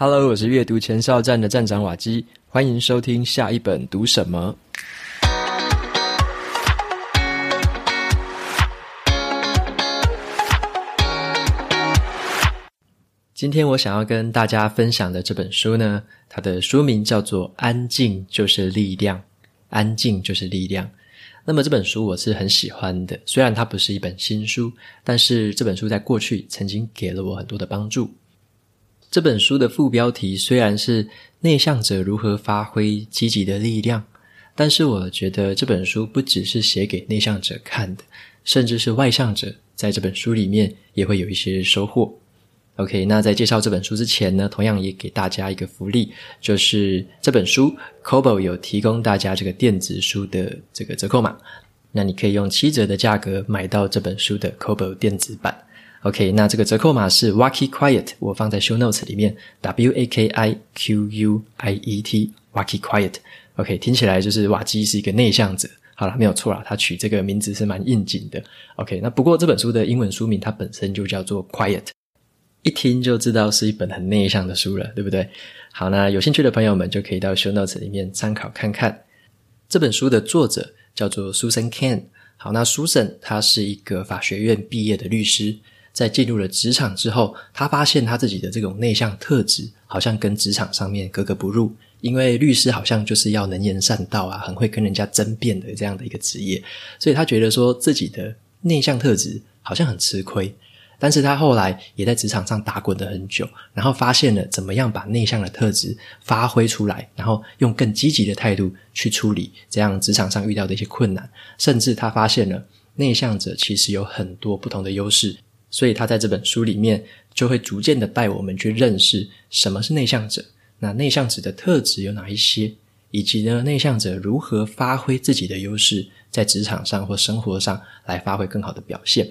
Hello，我是阅读前哨站的站长瓦基，欢迎收听下一本读什么。今天我想要跟大家分享的这本书呢，它的书名叫做《安静就是力量》，安静就是力量。那么这本书我是很喜欢的，虽然它不是一本新书，但是这本书在过去曾经给了我很多的帮助。这本书的副标题虽然是“内向者如何发挥积极的力量”，但是我觉得这本书不只是写给内向者看的，甚至是外向者在这本书里面也会有一些收获。OK，那在介绍这本书之前呢，同样也给大家一个福利，就是这本书 Kobo 有提供大家这个电子书的这个折扣码，那你可以用七折的价格买到这本书的 Kobo 电子版。OK，那这个折扣码是 Waki Quiet，我放在 Show Notes 里面，W A K I Q U I E T，Waki Quiet。OK，听起来就是瓦基是一个内向者。好了，没有错啦，他取这个名字是蛮应景的。OK，那不过这本书的英文书名它本身就叫做 Quiet，一听就知道是一本很内向的书了，对不对？好，那有兴趣的朋友们就可以到 Show Notes 里面参考看看。这本书的作者叫做 Susan Cain。好，那 Susan 她是一个法学院毕业的律师。在进入了职场之后，他发现他自己的这种内向特质好像跟职场上面格格不入，因为律师好像就是要能言善道啊，很会跟人家争辩的这样的一个职业，所以他觉得说自己的内向特质好像很吃亏。但是他后来也在职场上打滚了很久，然后发现了怎么样把内向的特质发挥出来，然后用更积极的态度去处理这样职场上遇到的一些困难，甚至他发现了内向者其实有很多不同的优势。所以他在这本书里面就会逐渐的带我们去认识什么是内向者，那内向者的特质有哪一些，以及呢，内向者如何发挥自己的优势，在职场上或生活上来发挥更好的表现。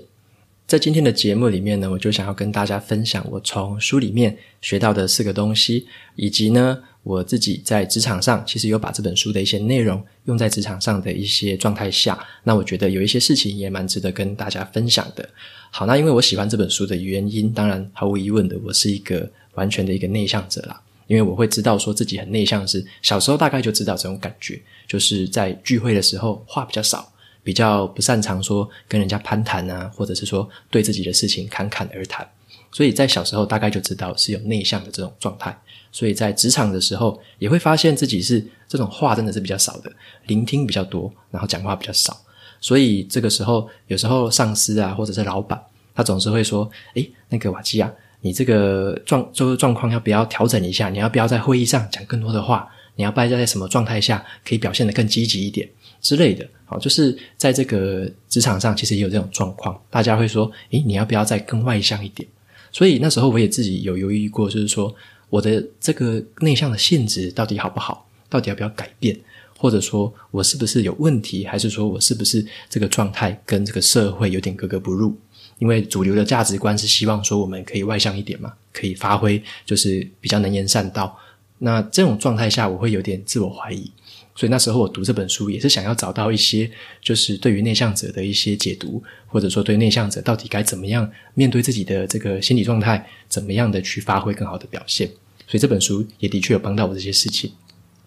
在今天的节目里面呢，我就想要跟大家分享我从书里面学到的四个东西，以及呢，我自己在职场上其实有把这本书的一些内容用在职场上的一些状态下，那我觉得有一些事情也蛮值得跟大家分享的。好，那因为我喜欢这本书的原因，当然毫无疑问的，我是一个完全的一个内向者啦。因为我会知道说自己很内向，是小时候大概就知道这种感觉，就是在聚会的时候话比较少，比较不擅长说跟人家攀谈啊，或者是说对自己的事情侃侃而谈。所以在小时候大概就知道是有内向的这种状态。所以在职场的时候也会发现自己是这种话真的是比较少的，聆听比较多，然后讲话比较少。所以这个时候，有时候上司啊，或者是老板，他总是会说：“诶，那个瓦基啊，你这个状就是状况要不要调整一下？你要不要在会议上讲更多的话？你要不要在什么状态下可以表现得更积极一点之类的？”好，就是在这个职场上，其实也有这种状况，大家会说：“诶，你要不要再更外向一点？”所以那时候我也自己有犹豫过，就是说我的这个内向的性质到底好不好？到底要不要改变？或者说我是不是有问题，还是说我是不是这个状态跟这个社会有点格格不入？因为主流的价值观是希望说我们可以外向一点嘛，可以发挥，就是比较能言善道。那这种状态下，我会有点自我怀疑。所以那时候我读这本书，也是想要找到一些，就是对于内向者的一些解读，或者说对内向者到底该怎么样面对自己的这个心理状态，怎么样的去发挥更好的表现。所以这本书也的确有帮到我这些事情。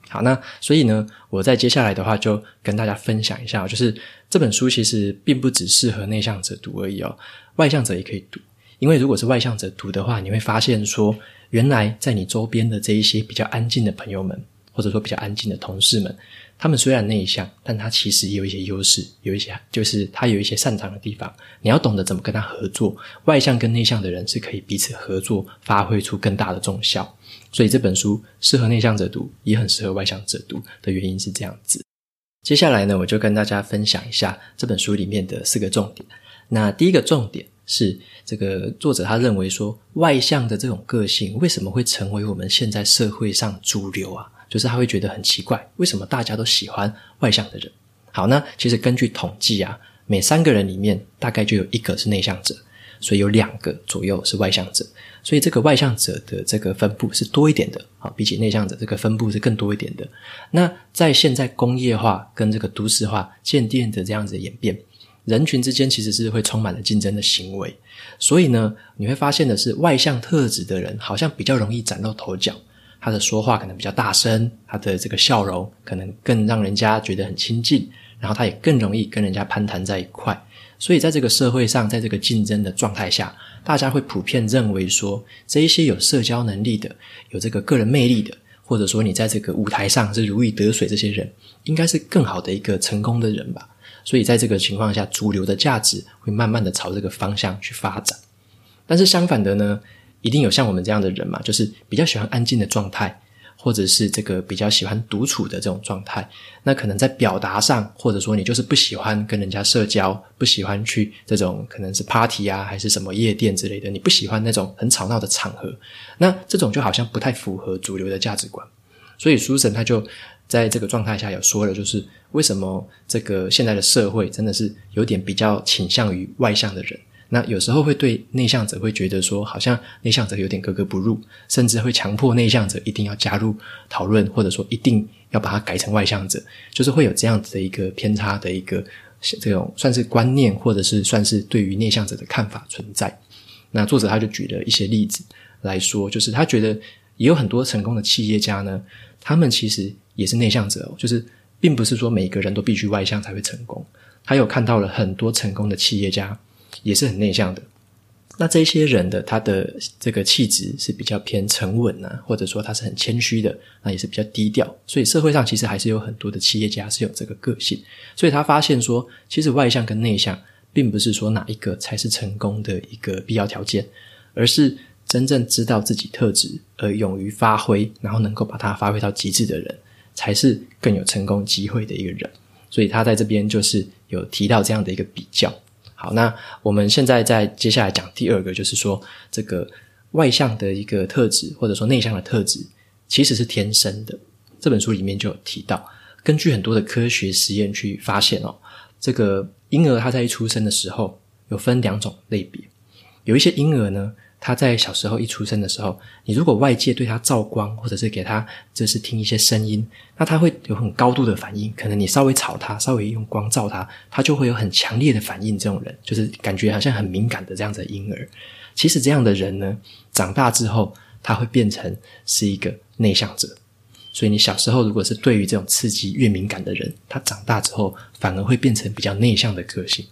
好，那所以呢，我在接下来的话就跟大家分享一下，就是这本书其实并不只适合内向者读而已哦，外向者也可以读。因为如果是外向者读的话，你会发现说，原来在你周边的这一些比较安静的朋友们，或者说比较安静的同事们，他们虽然内向，但他其实也有一些优势，有一些就是他有一些擅长的地方。你要懂得怎么跟他合作。外向跟内向的人是可以彼此合作，发挥出更大的重效。所以这本书适合内向者读，也很适合外向者读的原因是这样子。接下来呢，我就跟大家分享一下这本书里面的四个重点。那第一个重点是，这个作者他认为说，外向的这种个性为什么会成为我们现在社会上主流啊？就是他会觉得很奇怪，为什么大家都喜欢外向的人？好，那其实根据统计啊，每三个人里面大概就有一个是内向者。所以有两个左右是外向者，所以这个外向者的这个分布是多一点的啊，比起内向者这个分布是更多一点的。那在现在工业化跟这个都市化渐渐的这样子的演变，人群之间其实是会充满了竞争的行为，所以呢，你会发现的是，外向特质的人好像比较容易崭露头角，他的说话可能比较大声，他的这个笑容可能更让人家觉得很亲近，然后他也更容易跟人家攀谈在一块。所以在这个社会上，在这个竞争的状态下，大家会普遍认为说，这一些有社交能力的、有这个个人魅力的，或者说你在这个舞台上是如鱼得水，这些人应该是更好的一个成功的人吧。所以在这个情况下，主流的价值会慢慢的朝这个方向去发展。但是相反的呢，一定有像我们这样的人嘛，就是比较喜欢安静的状态，或者是这个比较喜欢独处的这种状态。那可能在表达上，或者说你就是不喜欢跟人家社交，不喜欢去这种可能是 party 啊，还是什么夜店之类的，你不喜欢那种很吵闹的场合。那这种就好像不太符合主流的价值观。所以书神他就在这个状态下有说了，就是。为什么这个现在的社会真的是有点比较倾向于外向的人？那有时候会对内向者会觉得说，好像内向者有点格格不入，甚至会强迫内向者一定要加入讨论，或者说一定要把它改成外向者，就是会有这样子的一个偏差的一个这种算是观念，或者是算是对于内向者的看法存在。那作者他就举了一些例子来说，就是他觉得也有很多成功的企业家呢，他们其实也是内向者，就是。并不是说每个人都必须外向才会成功，他有看到了很多成功的企业家也是很内向的。那这些人的他的这个气质是比较偏沉稳啊，或者说他是很谦虚的，那也是比较低调。所以社会上其实还是有很多的企业家是有这个个性。所以他发现说，其实外向跟内向并不是说哪一个才是成功的一个必要条件，而是真正知道自己特质而勇于发挥，然后能够把它发挥到极致的人。才是更有成功机会的一个人，所以他在这边就是有提到这样的一个比较。好，那我们现在在接下来讲第二个，就是说这个外向的一个特质，或者说内向的特质，其实是天生的。这本书里面就有提到，根据很多的科学实验去发现哦，这个婴儿他在一出生的时候有分两种类别，有一些婴儿呢。他在小时候一出生的时候，你如果外界对他照光，或者是给他就是听一些声音，那他会有很高度的反应。可能你稍微吵他，稍微用光照他，他就会有很强烈的反应。这种人就是感觉好像很敏感的这样子的婴儿。其实这样的人呢，长大之后他会变成是一个内向者。所以你小时候如果是对于这种刺激越敏感的人，他长大之后反而会变成比较内向的个性。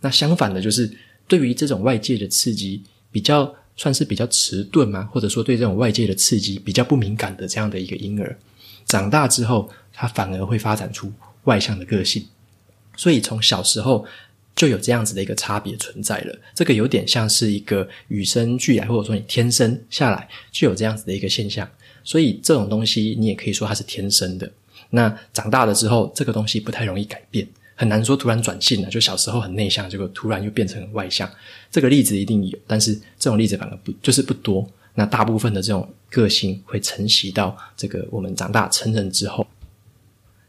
那相反的，就是对于这种外界的刺激比较。算是比较迟钝嘛，或者说对这种外界的刺激比较不敏感的这样的一个婴儿，长大之后他反而会发展出外向的个性，所以从小时候就有这样子的一个差别存在了。这个有点像是一个与生俱来，或者说你天生下来就有这样子的一个现象，所以这种东西你也可以说它是天生的。那长大了之后，这个东西不太容易改变。很难说突然转性了，就小时候很内向，结果突然又变成外向。这个例子一定有，但是这种例子反而不就是不多。那大部分的这种个性会承袭到这个我们长大成人之后。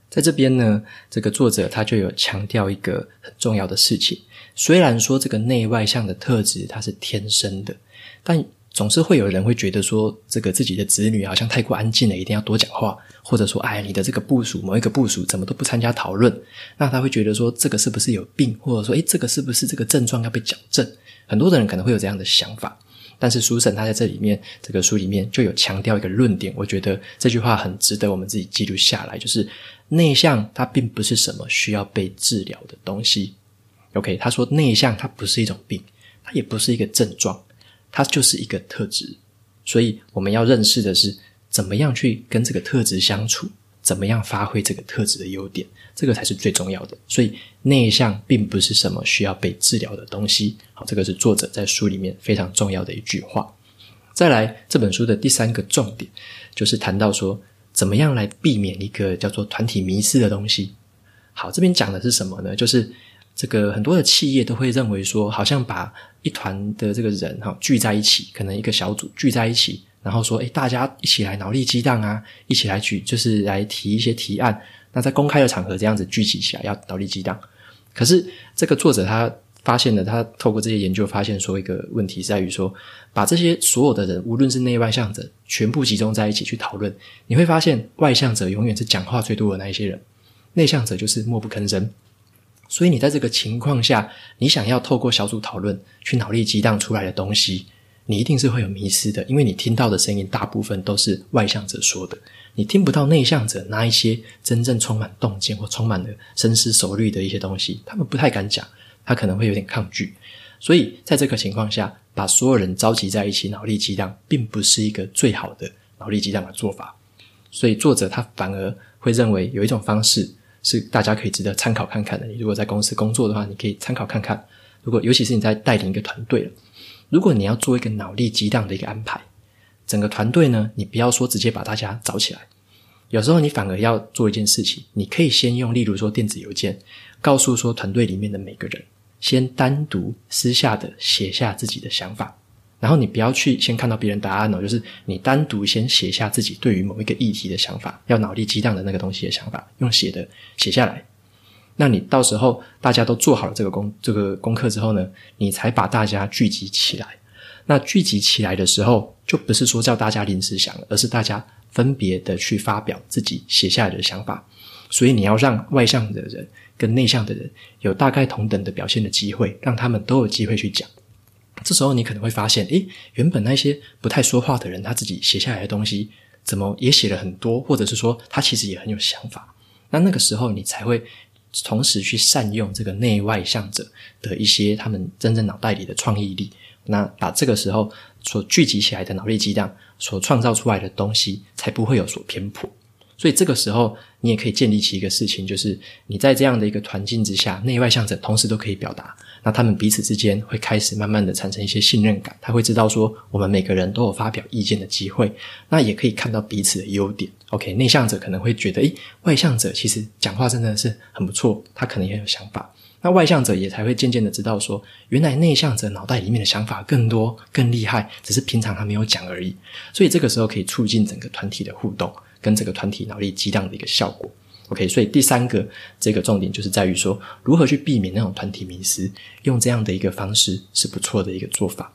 在这边呢，这个作者他就有强调一个很重要的事情：虽然说这个内外向的特质它是天生的，但总是会有人会觉得说，这个自己的子女好像太过安静了，一定要多讲话。或者说，哎，你的这个部署，某一个部署怎么都不参加讨论？那他会觉得说，这个是不是有病？或者说，哎，这个是不是这个症状要被矫正？很多的人可能会有这样的想法。但是书神他在这里面，这个书里面就有强调一个论点，我觉得这句话很值得我们自己记录下来，就是内向它并不是什么需要被治疗的东西。OK，他说内向它不是一种病，它也不是一个症状，它就是一个特质。所以我们要认识的是。怎么样去跟这个特质相处？怎么样发挥这个特质的优点？这个才是最重要的。所以内向并不是什么需要被治疗的东西。好，这个是作者在书里面非常重要的一句话。再来，这本书的第三个重点就是谈到说，怎么样来避免一个叫做团体迷失的东西。好，这边讲的是什么呢？就是这个很多的企业都会认为说，好像把一团的这个人哈聚在一起，可能一个小组聚在一起。然后说，诶，大家一起来脑力激荡啊，一起来举，就是来提一些提案。那在公开的场合这样子聚集起来，要脑力激荡。可是这个作者他发现了，他透过这些研究发现说，一个问题在于说，把这些所有的人，无论是内外向者，全部集中在一起去讨论，你会发现，外向者永远是讲话最多的那一些人，内向者就是默不吭声。所以你在这个情况下，你想要透过小组讨论去脑力激荡出来的东西，你一定是会有迷失的，因为你听到的声音大部分都是外向者说的，你听不到内向者那一些真正充满洞见或充满了深思熟虑的一些东西，他们不太敢讲，他可能会有点抗拒。所以在这个情况下，把所有人召集在一起脑力激荡，并不是一个最好的脑力激荡的做法。所以作者他反而会认为有一种方式。是大家可以值得参考看看的。你如果在公司工作的话，你可以参考看看。如果尤其是你在带领一个团队了，如果你要做一个脑力激荡的一个安排，整个团队呢，你不要说直接把大家找起来，有时候你反而要做一件事情，你可以先用，例如说电子邮件，告诉说团队里面的每个人，先单独私下的写下自己的想法。然后你不要去先看到别人答案哦，就是你单独先写下自己对于某一个议题的想法，要脑力激荡的那个东西的想法，用写的写下来。那你到时候大家都做好了这个功这个功课之后呢，你才把大家聚集起来。那聚集起来的时候，就不是说叫大家临时想，而是大家分别的去发表自己写下来的想法。所以你要让外向的人跟内向的人有大概同等的表现的机会，让他们都有机会去讲。这时候你可能会发现，诶，原本那些不太说话的人，他自己写下来的东西，怎么也写了很多，或者是说他其实也很有想法。那那个时候你才会同时去善用这个内外向者的一些他们真正脑袋里的创意力，那把这个时候所聚集起来的脑力激荡所创造出来的东西，才不会有所偏颇。所以这个时候，你也可以建立起一个事情，就是你在这样的一个环境之下，内外向者同时都可以表达。那他们彼此之间会开始慢慢的产生一些信任感，他会知道说，我们每个人都有发表意见的机会，那也可以看到彼此的优点。OK，内向者可能会觉得，诶，外向者其实讲话真的是很不错，他可能也有想法。那外向者也才会渐渐的知道说，原来内向者脑袋里面的想法更多、更厉害，只是平常他没有讲而已。所以这个时候可以促进整个团体的互动。跟这个团体脑力激荡的一个效果，OK，所以第三个这个重点就是在于说，如何去避免那种团体迷失，用这样的一个方式是不错的一个做法。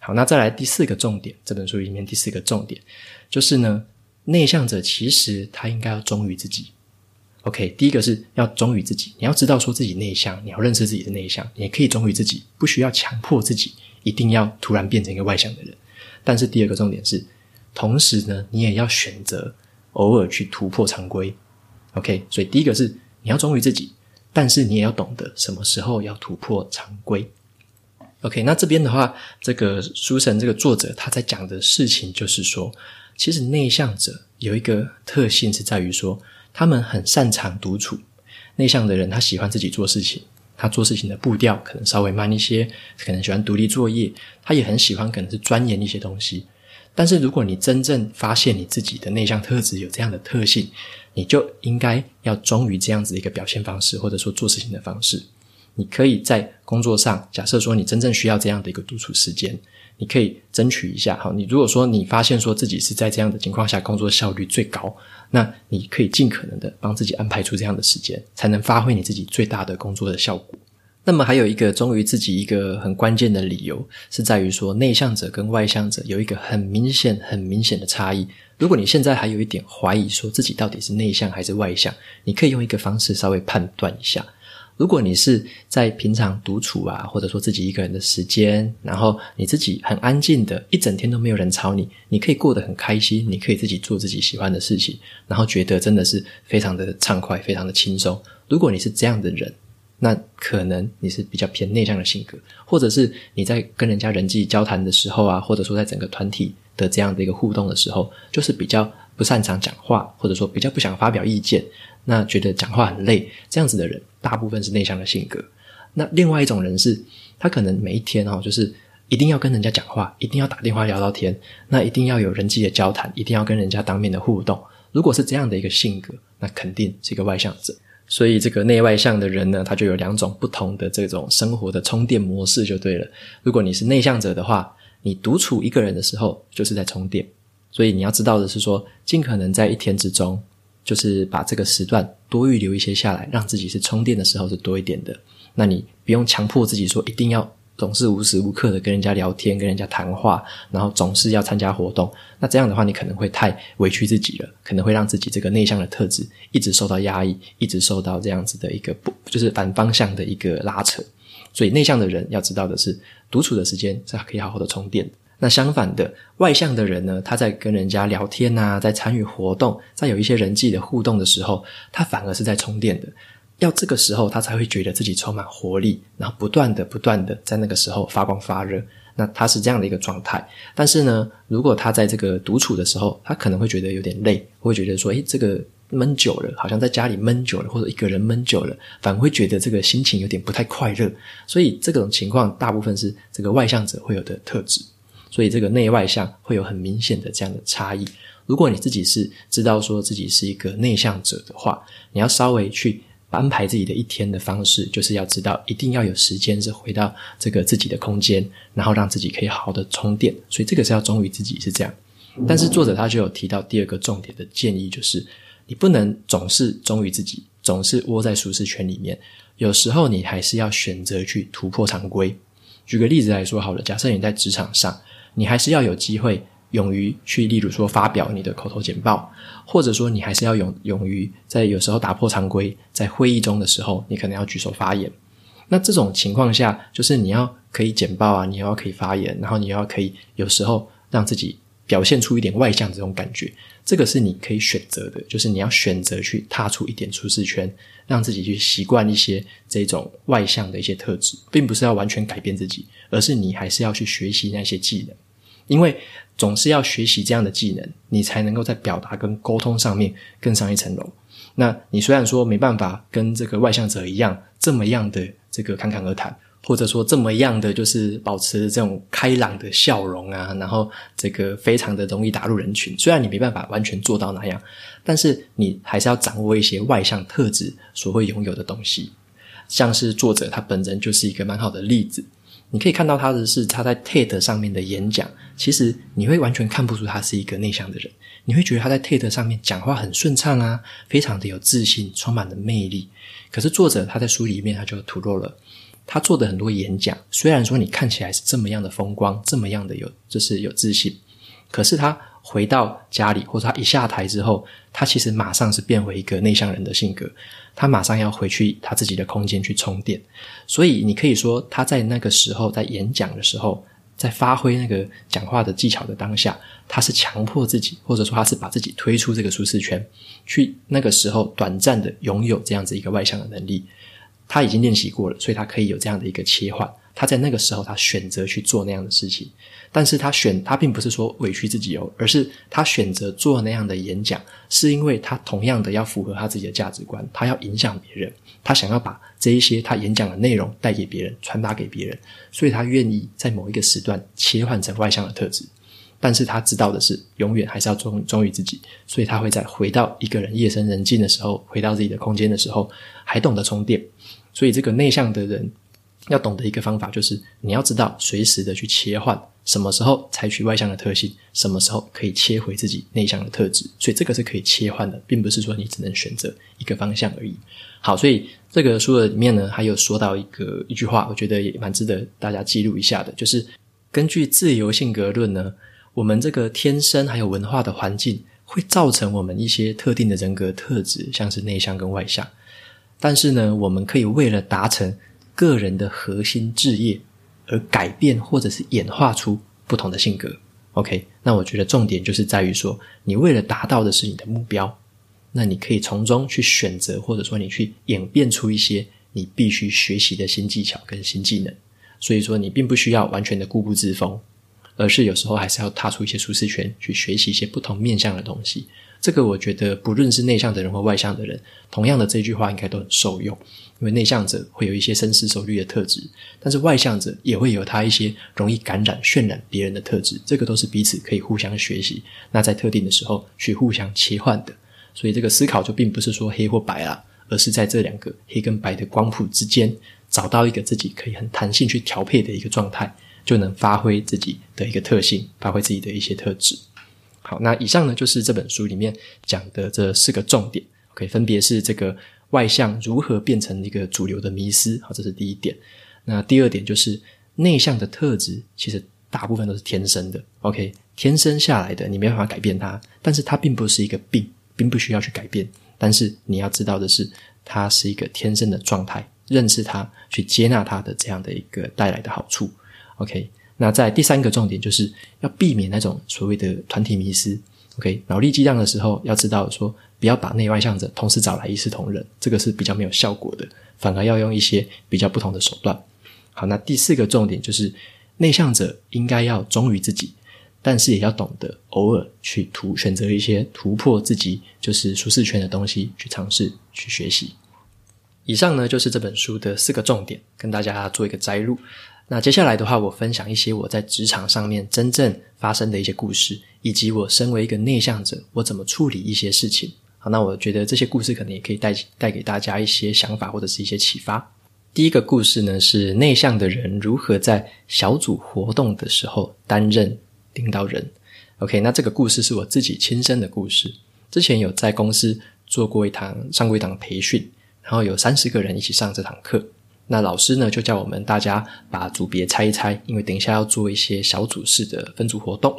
好，那再来第四个重点，这本书里面第四个重点就是呢，内向者其实他应该要忠于自己。OK，第一个是要忠于自己，你要知道说自己内向，你要认识自己的内向，你也可以忠于自己，不需要强迫自己一定要突然变成一个外向的人。但是第二个重点是，同时呢，你也要选择。偶尔去突破常规，OK，所以第一个是你要忠于自己，但是你也要懂得什么时候要突破常规，OK。那这边的话，这个书神这个作者他在讲的事情就是说，其实内向者有一个特性是在于说，他们很擅长独处。内向的人他喜欢自己做事情，他做事情的步调可能稍微慢一些，可能喜欢独立作业，他也很喜欢可能是钻研一些东西。但是，如果你真正发现你自己的内向特质有这样的特性，你就应该要忠于这样子的一个表现方式，或者说做事情的方式。你可以在工作上，假设说你真正需要这样的一个独处时间，你可以争取一下。好，你如果说你发现说自己是在这样的情况下工作效率最高，那你可以尽可能的帮自己安排出这样的时间，才能发挥你自己最大的工作的效果。那么还有一个忠于自己一个很关键的理由，是在于说内向者跟外向者有一个很明显、很明显的差异。如果你现在还有一点怀疑，说自己到底是内向还是外向，你可以用一个方式稍微判断一下。如果你是在平常独处啊，或者说自己一个人的时间，然后你自己很安静的，一整天都没有人吵你，你可以过得很开心，你可以自己做自己喜欢的事情，然后觉得真的是非常的畅快，非常的轻松。如果你是这样的人，那可能你是比较偏内向的性格，或者是你在跟人家人际交谈的时候啊，或者说在整个团体的这样的一个互动的时候，就是比较不擅长讲话，或者说比较不想发表意见，那觉得讲话很累，这样子的人大部分是内向的性格。那另外一种人是，他可能每一天哦，就是一定要跟人家讲话，一定要打电话聊聊天，那一定要有人际的交谈，一定要跟人家当面的互动。如果是这样的一个性格，那肯定是一个外向者。所以，这个内外向的人呢，他就有两种不同的这种生活的充电模式，就对了。如果你是内向者的话，你独处一个人的时候，就是在充电。所以你要知道的是说，尽可能在一天之中，就是把这个时段多预留一些下来，让自己是充电的时候是多一点的。那你不用强迫自己说一定要总是无时无刻的跟人家聊天、跟人家谈话，然后总是要参加活动。那这样的话，你可能会太委屈自己了，可能会让自己这个内向的特质一直受到压抑，一直受到这样子的一个不就是反方向的一个拉扯。所以内向的人要知道的是，独处的时间是可以好好的充电。那相反的，外向的人呢，他在跟人家聊天呐，在参与活动，在有一些人际的互动的时候，他反而是在充电的。要这个时候，他才会觉得自己充满活力，然后不断的、不断的在那个时候发光发热。那他是这样的一个状态。但是呢，如果他在这个独处的时候，他可能会觉得有点累，会觉得说：“诶，这个闷久了，好像在家里闷久了，或者一个人闷久了，反而会觉得这个心情有点不太快乐。”所以这种情况大部分是这个外向者会有的特质。所以这个内外向会有很明显的这样的差异。如果你自己是知道说自己是一个内向者的话，你要稍微去。安排自己的一天的方式，就是要知道一定要有时间是回到这个自己的空间，然后让自己可以好好的充电。所以这个是要忠于自己，是这样。但是作者他就有提到第二个重点的建议，就是你不能总是忠于自己，总是窝在舒适圈里面。有时候你还是要选择去突破常规。举个例子来说好了，假设你在职场上，你还是要有机会。勇于去，例如说发表你的口头简报，或者说你还是要勇勇于在有时候打破常规，在会议中的时候，你可能要举手发言。那这种情况下，就是你要可以简报啊，你要可以发言，然后你要可以有时候让自己表现出一点外向这种感觉，这个是你可以选择的，就是你要选择去踏出一点舒适圈，让自己去习惯一些这种外向的一些特质，并不是要完全改变自己，而是你还是要去学习那些技能。因为总是要学习这样的技能，你才能够在表达跟沟通上面更上一层楼。那你虽然说没办法跟这个外向者一样这么样的这个侃侃而谈，或者说这么样的就是保持这种开朗的笑容啊，然后这个非常的容易打入人群。虽然你没办法完全做到那样，但是你还是要掌握一些外向特质所会拥有的东西。像是作者他本人就是一个蛮好的例子。你可以看到他的是他在 TED 上面的演讲，其实你会完全看不出他是一个内向的人，你会觉得他在 TED 上面讲话很顺畅啊，非常的有自信，充满了魅力。可是作者他在书里面他就吐露了，他做的很多演讲，虽然说你看起来是这么样的风光，这么样的有就是有自信，可是他。回到家里，或者他一下台之后，他其实马上是变回一个内向人的性格，他马上要回去他自己的空间去充电。所以你可以说，他在那个时候在演讲的时候，在发挥那个讲话的技巧的当下，他是强迫自己，或者说他是把自己推出这个舒适圈，去那个时候短暂的拥有这样子一个外向的能力。他已经练习过了，所以他可以有这样的一个切换。他在那个时候，他选择去做那样的事情，但是他选他并不是说委屈自己哦，而是他选择做那样的演讲，是因为他同样的要符合他自己的价值观，他要影响别人，他想要把这一些他演讲的内容带给别人，传达给别人，所以他愿意在某一个时段切换成外向的特质，但是他知道的是，永远还是要忠忠于自己，所以他会在回到一个人夜深人静的时候，回到自己的空间的时候，还懂得充电，所以这个内向的人。要懂得一个方法，就是你要知道随时的去切换，什么时候采取外向的特性，什么时候可以切回自己内向的特质。所以这个是可以切换的，并不是说你只能选择一个方向而已。好，所以这个书的里面呢，还有说到一个一句话，我觉得也蛮值得大家记录一下的，就是根据自由性格论呢，我们这个天生还有文化的环境会造成我们一些特定的人格特质，像是内向跟外向。但是呢，我们可以为了达成个人的核心志业，而改变或者是演化出不同的性格。OK，那我觉得重点就是在于说，你为了达到的是你的目标，那你可以从中去选择，或者说你去演变出一些你必须学习的新技巧跟新技能。所以说，你并不需要完全的固步自封，而是有时候还是要踏出一些舒适圈，去学习一些不同面向的东西。这个我觉得，不论是内向的人或外向的人，同样的这句话应该都很受用。因为内向者会有一些深思熟虑的特质，但是外向者也会有他一些容易感染、渲染别人的特质。这个都是彼此可以互相学习，那在特定的时候去互相切换的。所以这个思考就并不是说黑或白啦，而是在这两个黑跟白的光谱之间，找到一个自己可以很弹性去调配的一个状态，就能发挥自己的一个特性，发挥自己的一些特质。好，那以上呢就是这本书里面讲的这四个重点，OK，分别是这个外向如何变成一个主流的迷思，好，这是第一点。那第二点就是内向的特质其实大部分都是天生的，OK，天生下来的，你没办法改变它，但是它并不是一个病，并不需要去改变。但是你要知道的是，它是一个天生的状态，认识它，去接纳它的这样的一个带来的好处，OK。那在第三个重点就是要避免那种所谓的团体迷失，OK。脑力激荡的时候要知道说，不要把内外向者同时找来一视同仁，这个是比较没有效果的，反而要用一些比较不同的手段。好，那第四个重点就是内向者应该要忠于自己，但是也要懂得偶尔去突选择一些突破自己就是舒适圈的东西去尝试去学习。以上呢就是这本书的四个重点，跟大家做一个摘录。那接下来的话，我分享一些我在职场上面真正发生的一些故事，以及我身为一个内向者，我怎么处理一些事情。好，那我觉得这些故事可能也可以带带给大家一些想法或者是一些启发。第一个故事呢，是内向的人如何在小组活动的时候担任领导人。OK，那这个故事是我自己亲身的故事。之前有在公司做过一堂上过一堂培训，然后有三十个人一起上这堂课。那老师呢，就叫我们大家把组别猜一猜，因为等一下要做一些小组式的分组活动。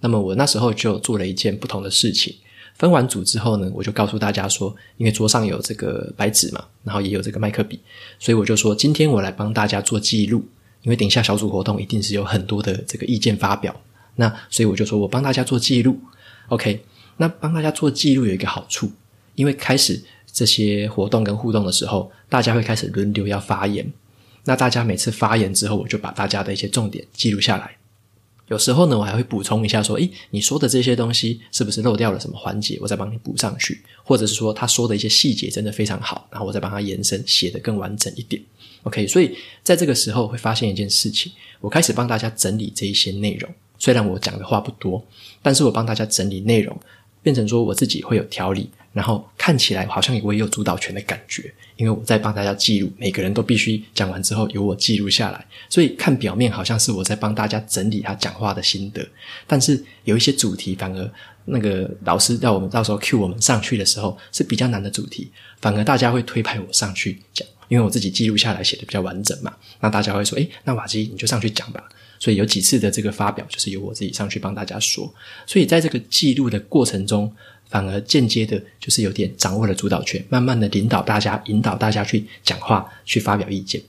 那么我那时候就做了一件不同的事情。分完组之后呢，我就告诉大家说，因为桌上有这个白纸嘛，然后也有这个麦克笔，所以我就说，今天我来帮大家做记录。因为等一下小组活动一定是有很多的这个意见发表，那所以我就说我帮大家做记录。OK，那帮大家做记录有一个好处，因为开始。这些活动跟互动的时候，大家会开始轮流要发言。那大家每次发言之后，我就把大家的一些重点记录下来。有时候呢，我还会补充一下，说：“诶，你说的这些东西是不是漏掉了什么环节？我再帮你补上去。”或者是说，他说的一些细节真的非常好，然后我再帮他延伸，写得更完整一点。OK，所以在这个时候会发现一件事情，我开始帮大家整理这一些内容。虽然我讲的话不多，但是我帮大家整理内容，变成说我自己会有条理。然后看起来好像我也有主导权的感觉，因为我在帮大家记录，每个人都必须讲完之后由我记录下来，所以看表面好像是我在帮大家整理他讲话的心得，但是有一些主题反而那个老师要我们到时候 cue 我们上去的时候是比较难的主题，反而大家会推派我上去讲，因为我自己记录下来写的比较完整嘛，那大家会说，诶，那瓦基你就上去讲吧，所以有几次的这个发表就是由我自己上去帮大家说，所以在这个记录的过程中。反而间接的，就是有点掌握了主导权，慢慢的领导大家，引导大家去讲话，去发表意见。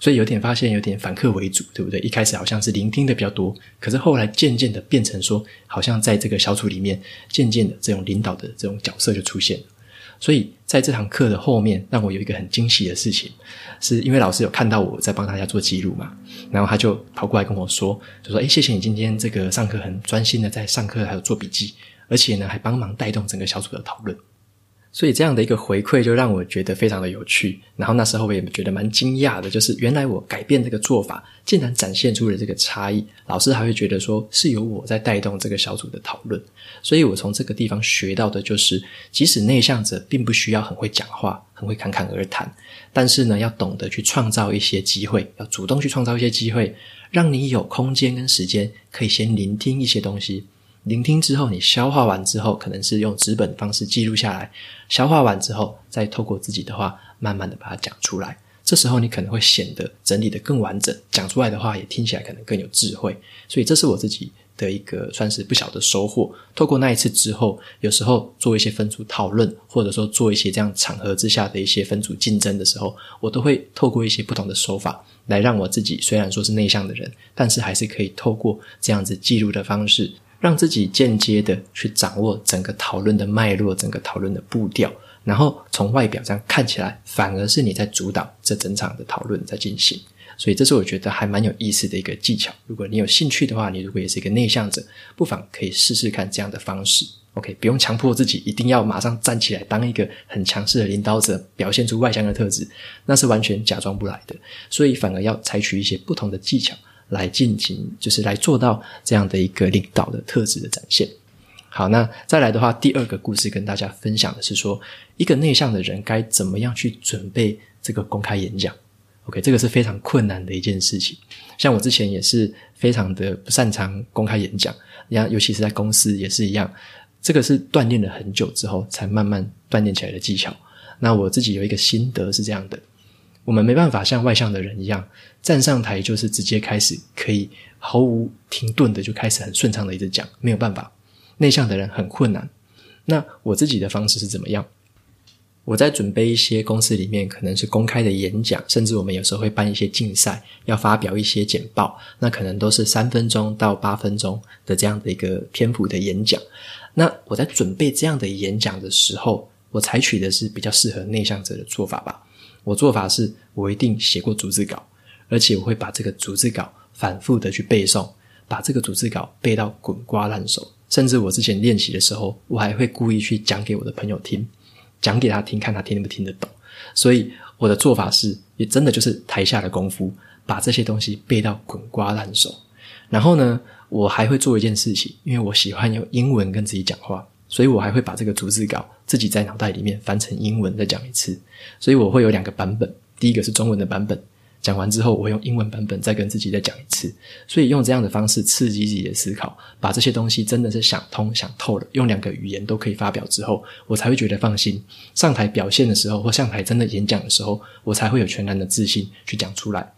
所以有点发现，有点反客为主，对不对？一开始好像是聆听的比较多，可是后来渐渐的变成说，好像在这个小组里面，渐渐的这种领导的这种角色就出现了。所以在这堂课的后面，让我有一个很惊喜的事情，是因为老师有看到我在帮大家做记录嘛，然后他就跑过来跟我说，就说：“诶，谢谢你今天这个上课很专心的在上课，还有做笔记。”而且呢，还帮忙带动整个小组的讨论，所以这样的一个回馈就让我觉得非常的有趣。然后那时候我也觉得蛮惊讶的，就是原来我改变这个做法，竟然展现出了这个差异。老师还会觉得说是由我在带动这个小组的讨论。所以我从这个地方学到的就是，即使内向者并不需要很会讲话，很会侃侃而谈，但是呢，要懂得去创造一些机会，要主动去创造一些机会，让你有空间跟时间可以先聆听一些东西。聆听之后，你消化完之后，可能是用纸本的方式记录下来。消化完之后，再透过自己的话，慢慢的把它讲出来。这时候你可能会显得整理得更完整，讲出来的话也听起来可能更有智慧。所以这是我自己的一个算是不小的收获。透过那一次之后，有时候做一些分组讨论，或者说做一些这样场合之下的一些分组竞争的时候，我都会透过一些不同的手法，来让我自己虽然说是内向的人，但是还是可以透过这样子记录的方式。让自己间接的去掌握整个讨论的脉络，整个讨论的步调，然后从外表这样看起来，反而是你在主导这整场的讨论在进行。所以这是我觉得还蛮有意思的一个技巧。如果你有兴趣的话，你如果也是一个内向者，不妨可以试试看这样的方式。OK，不用强迫自己一定要马上站起来当一个很强势的领导者，表现出外向的特质，那是完全假装不来的。所以反而要采取一些不同的技巧。来进行，就是来做到这样的一个领导的特质的展现。好，那再来的话，第二个故事跟大家分享的是说，一个内向的人该怎么样去准备这个公开演讲？OK，这个是非常困难的一件事情。像我之前也是非常的不擅长公开演讲，你看，尤其是在公司也是一样，这个是锻炼了很久之后才慢慢锻炼起来的技巧。那我自己有一个心得是这样的。我们没办法像外向的人一样站上台就是直接开始可以毫无停顿的就开始很顺畅的一直讲，没有办法。内向的人很困难。那我自己的方式是怎么样？我在准备一些公司里面可能是公开的演讲，甚至我们有时候会办一些竞赛，要发表一些简报，那可能都是三分钟到八分钟的这样的一个篇幅的演讲。那我在准备这样的演讲的时候，我采取的是比较适合内向者的做法吧。我做法是我一定写过逐字稿，而且我会把这个逐字稿反复的去背诵，把这个逐字稿背到滚瓜烂熟。甚至我之前练习的时候，我还会故意去讲给我的朋友听。讲给他听，看他听不听得懂。所以我的做法是，也真的就是台下的功夫，把这些东西背到滚瓜烂熟。然后呢，我还会做一件事情，因为我喜欢用英文跟自己讲话，所以我还会把这个逐字稿自己在脑袋里面翻成英文再讲一次。所以我会有两个版本，第一个是中文的版本。讲完之后，我会用英文版本再跟自己再讲一次，所以用这样的方式刺激自己的思考，把这些东西真的是想通、想透了，用两个语言都可以发表之后，我才会觉得放心。上台表现的时候，或上台真的演讲的时候，我才会有全然的自信去讲出来。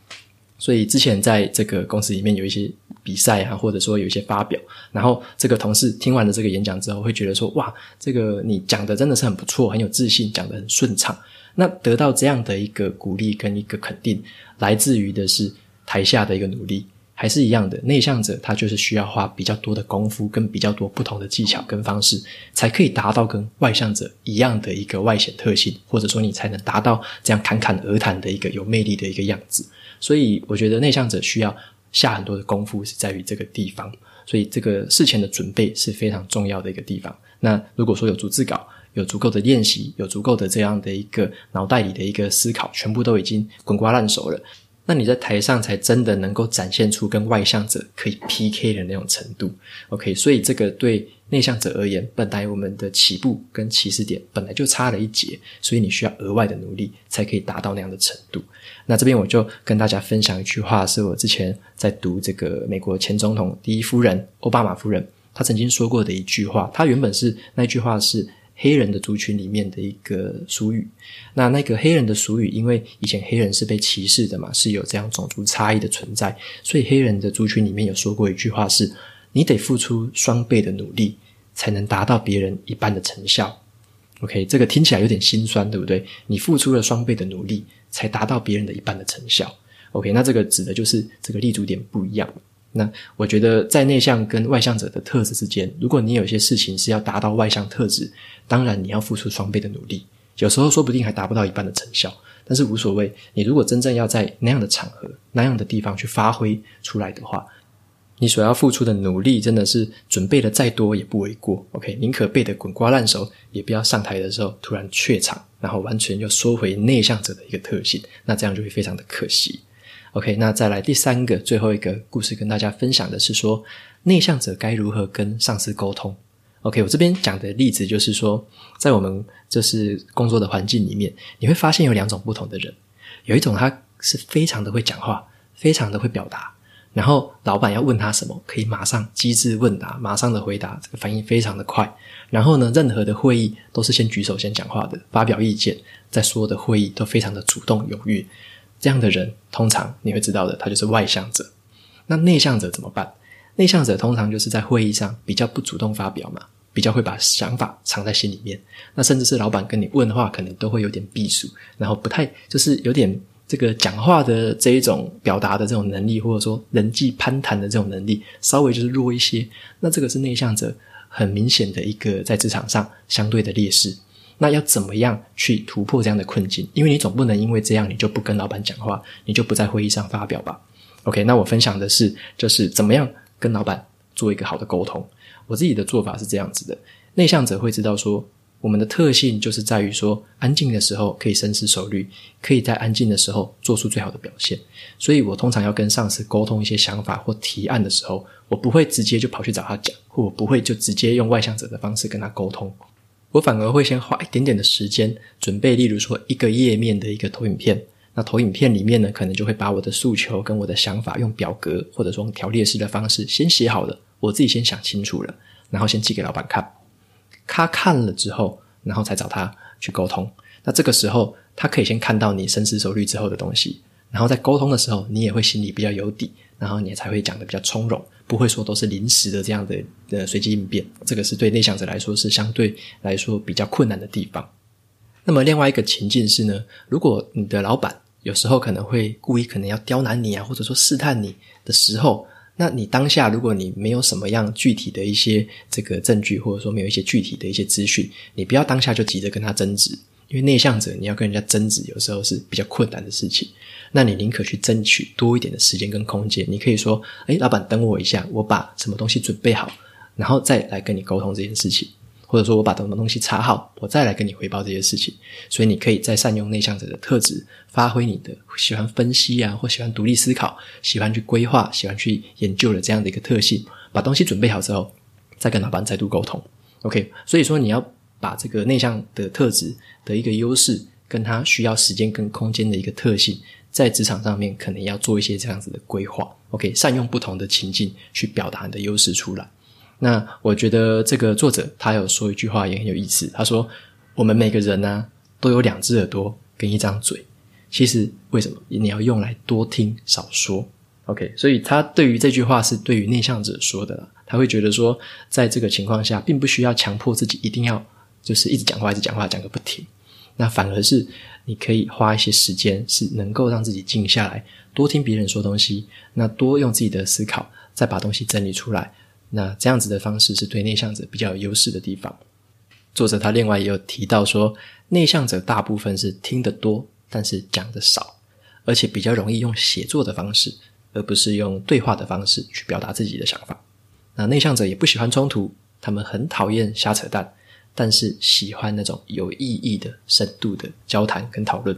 所以之前在这个公司里面有一些比赛啊，或者说有一些发表，然后这个同事听完了这个演讲之后，会觉得说：“哇，这个你讲的真的是很不错，很有自信，讲得很顺畅。”那得到这样的一个鼓励跟一个肯定，来自于的是台下的一个努力，还是一样的。内向者他就是需要花比较多的功夫，跟比较多不同的技巧跟方式，才可以达到跟外向者一样的一个外显特性，或者说你才能达到这样侃侃而谈的一个有魅力的一个样子。所以我觉得内向者需要下很多的功夫，是在于这个地方。所以这个事前的准备是非常重要的一个地方。那如果说有逐字稿，有足够的练习，有足够的这样的一个脑袋里的一个思考，全部都已经滚瓜烂熟了。那你在台上才真的能够展现出跟外向者可以 PK 的那种程度。OK，所以这个对内向者而言，本来我们的起步跟起始点本来就差了一截，所以你需要额外的努力才可以达到那样的程度。那这边我就跟大家分享一句话，是我之前在读这个美国前总统第一夫人欧巴马夫人，她曾经说过的一句话。她原本是那句话是。黑人的族群里面的一个俗语，那那个黑人的俗语，因为以前黑人是被歧视的嘛，是有这样种族差异的存在，所以黑人的族群里面有说过一句话是：你得付出双倍的努力，才能达到别人一半的成效。OK，这个听起来有点心酸，对不对？你付出了双倍的努力，才达到别人的一半的成效。OK，那这个指的就是这个立足点不一样。那我觉得，在内向跟外向者的特质之间，如果你有些事情是要达到外向特质，当然你要付出双倍的努力，有时候说不定还达不到一半的成效，但是无所谓。你如果真正要在那样的场合、那样的地方去发挥出来的话，你所要付出的努力真的是准备的再多也不为过。OK，宁可背得滚瓜烂熟，也不要上台的时候突然怯场，然后完全又缩回内向者的一个特性，那这样就会非常的可惜。OK，那再来第三个最后一个故事跟大家分享的是说，内向者该如何跟上司沟通？OK，我这边讲的例子就是说，在我们就是工作的环境里面，你会发现有两种不同的人，有一种他是非常的会讲话，非常的会表达，然后老板要问他什么，可以马上机智问答，马上的回答，这个反应非常的快。然后呢，任何的会议都是先举手先讲话的，发表意见，在所有的会议都非常的主动踊跃。这样的人，通常你会知道的，他就是外向者。那内向者怎么办？内向者通常就是在会议上比较不主动发表嘛，比较会把想法藏在心里面。那甚至是老板跟你问的话，可能都会有点避暑，然后不太就是有点这个讲话的这一种表达的这种能力，或者说人际攀谈的这种能力，稍微就是弱一些。那这个是内向者很明显的一个在职场上相对的劣势。那要怎么样去突破这样的困境？因为你总不能因为这样你就不跟老板讲话，你就不在会议上发表吧？OK，那我分享的是，就是怎么样跟老板做一个好的沟通。我自己的做法是这样子的：内向者会知道说，我们的特性就是在于说，安静的时候可以深思熟虑，可以在安静的时候做出最好的表现。所以我通常要跟上司沟通一些想法或提案的时候，我不会直接就跑去找他讲，或我不会就直接用外向者的方式跟他沟通。我反而会先花一点点的时间准备，例如说一个页面的一个投影片。那投影片里面呢，可能就会把我的诉求跟我的想法用表格或者说用条列式的方式先写好了，我自己先想清楚了，然后先寄给老板看。他看了之后，然后才找他去沟通。那这个时候，他可以先看到你深思熟虑之后的东西，然后在沟通的时候，你也会心里比较有底，然后你才会讲得比较从容，不会说都是临时的这样的的随机应变。这个是对内向者来说是相对来说比较困难的地方。那么另外一个情境是呢，如果你的老板有时候可能会故意可能要刁难你啊，或者说试探你的时候。那你当下，如果你没有什么样具体的一些这个证据，或者说没有一些具体的一些资讯，你不要当下就急着跟他争执，因为内向者你要跟人家争执，有时候是比较困难的事情。那你宁可去争取多一点的时间跟空间，你可以说：“哎，老板，等我一下，我把什么东西准备好，然后再来跟你沟通这件事情。”或者说我把什么东西查好，我再来跟你汇报这些事情。所以你可以再善用内向者的特质，发挥你的喜欢分析啊，或喜欢独立思考，喜欢去规划，喜欢去研究的这样的一个特性。把东西准备好之后，再跟老板再度沟通。OK，所以说你要把这个内向的特质的一个优势，跟他需要时间跟空间的一个特性，在职场上面可能要做一些这样子的规划。OK，善用不同的情境去表达你的优势出来。那我觉得这个作者他有说一句话也很有意思，他说：“我们每个人呢、都有两只耳朵跟一张嘴，其实为什么你要用来多听少说？”OK，所以他对于这句话是对于内向者说的啦，他会觉得说，在这个情况下，并不需要强迫自己一定要就是一直讲话一直讲话讲个不停，那反而是你可以花一些时间，是能够让自己静下来，多听别人说东西，那多用自己的思考，再把东西整理出来。那这样子的方式是对内向者比较有优势的地方。作者他另外也有提到说，内向者大部分是听得多，但是讲得少，而且比较容易用写作的方式，而不是用对话的方式去表达自己的想法。那内向者也不喜欢冲突，他们很讨厌瞎扯淡，但是喜欢那种有意义的、深度的交谈跟讨论。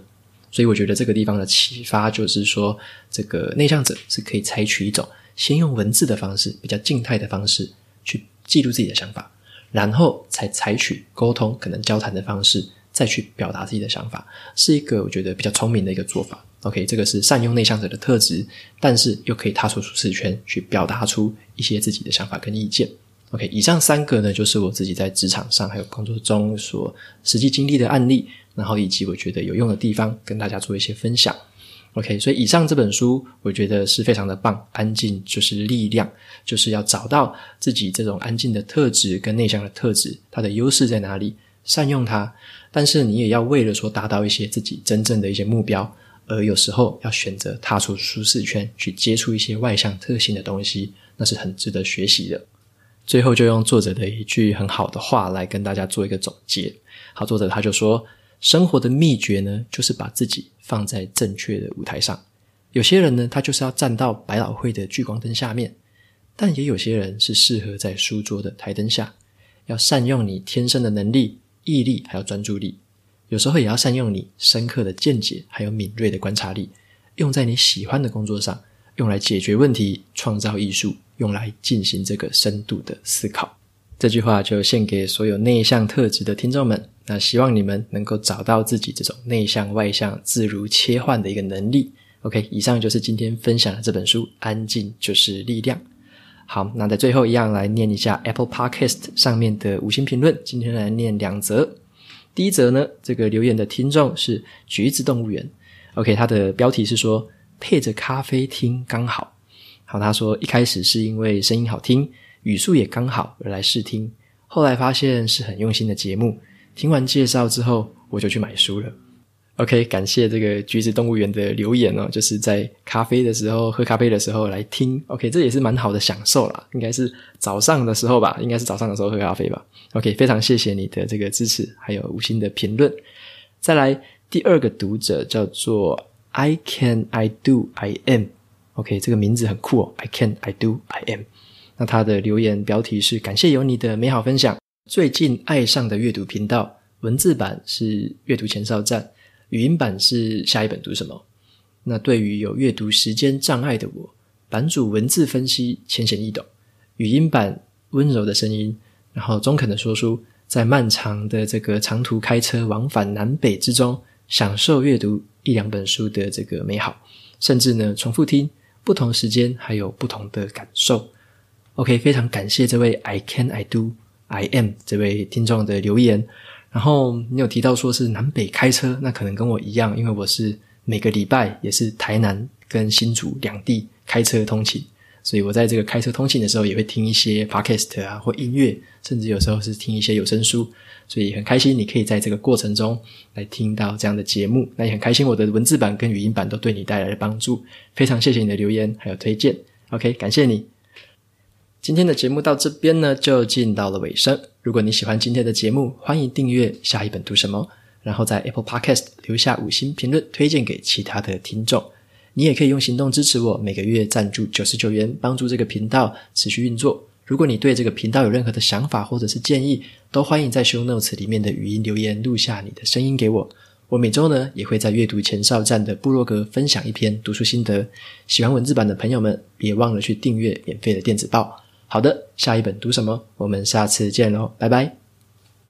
所以我觉得这个地方的启发就是说，这个内向者是可以采取一种。先用文字的方式，比较静态的方式去记录自己的想法，然后才采取沟通，可能交谈的方式，再去表达自己的想法，是一个我觉得比较聪明的一个做法。OK，这个是善用内向者的特质，但是又可以踏出舒适圈，去表达出一些自己的想法跟意见。OK，以上三个呢，就是我自己在职场上还有工作中所实际经历的案例，然后以及我觉得有用的地方，跟大家做一些分享。OK，所以以上这本书我觉得是非常的棒。安静就是力量，就是要找到自己这种安静的特质跟内向的特质，它的优势在哪里，善用它。但是你也要为了说达到一些自己真正的一些目标，而有时候要选择踏出舒适圈，去接触一些外向特性的东西，那是很值得学习的。最后就用作者的一句很好的话来跟大家做一个总结。好，作者他就说。生活的秘诀呢，就是把自己放在正确的舞台上。有些人呢，他就是要站到百老汇的聚光灯下面；但也有些人是适合在书桌的台灯下。要善用你天生的能力、毅力，还有专注力。有时候也要善用你深刻的见解，还有敏锐的观察力，用在你喜欢的工作上，用来解决问题、创造艺术，用来进行这个深度的思考。这句话就献给所有内向特质的听众们。那希望你们能够找到自己这种内向外向自如切换的一个能力。OK，以上就是今天分享的这本书《安静就是力量》。好，那在最后一样来念一下 Apple Podcast 上面的五星评论。今天来念两则。第一则呢，这个留言的听众是橘子动物园。OK，他的标题是说配着咖啡听刚好。好，他说一开始是因为声音好听。语速也刚好而来试听，后来发现是很用心的节目。听完介绍之后，我就去买书了。OK，感谢这个橘子动物园的留言哦，就是在咖啡的时候，喝咖啡的时候来听。OK，这也是蛮好的享受啦，应该是早上的时候吧，应该是早上的时候喝咖啡吧。OK，非常谢谢你的这个支持，还有五星的评论。再来第二个读者叫做 I can I do I am。OK，这个名字很酷哦，I can I do I am。那他的留言标题是“感谢有你的美好分享”。最近爱上的阅读频道，文字版是阅读前哨站，语音版是下一本读什么？那对于有阅读时间障碍的我，版主文字分析浅显易懂，语音版温柔的声音，然后中肯的说书，在漫长的这个长途开车往返南北之中，享受阅读一两本书的这个美好，甚至呢重复听，不同时间还有不同的感受。OK，非常感谢这位 I can I do I am 这位听众的留言。然后你有提到说是南北开车，那可能跟我一样，因为我是每个礼拜也是台南跟新竹两地开车通勤，所以我在这个开车通勤的时候也会听一些 podcast 啊或音乐，甚至有时候是听一些有声书，所以很开心你可以在这个过程中来听到这样的节目，那也很开心我的文字版跟语音版都对你带来了帮助，非常谢谢你的留言还有推荐，OK，感谢你。今天的节目到这边呢，就进到了尾声。如果你喜欢今天的节目，欢迎订阅下一本读什么，然后在 Apple Podcast 留下五星评论，推荐给其他的听众。你也可以用行动支持我，每个月赞助九十九元，帮助这个频道持续运作。如果你对这个频道有任何的想法或者是建议，都欢迎在 Show Notes 里面的语音留言录下你的声音给我。我每周呢也会在阅读前哨站的部落格分享一篇读书心得。喜欢文字版的朋友们，别忘了去订阅免费的电子报。好的，下一本读什么？我们下次见喽，拜拜。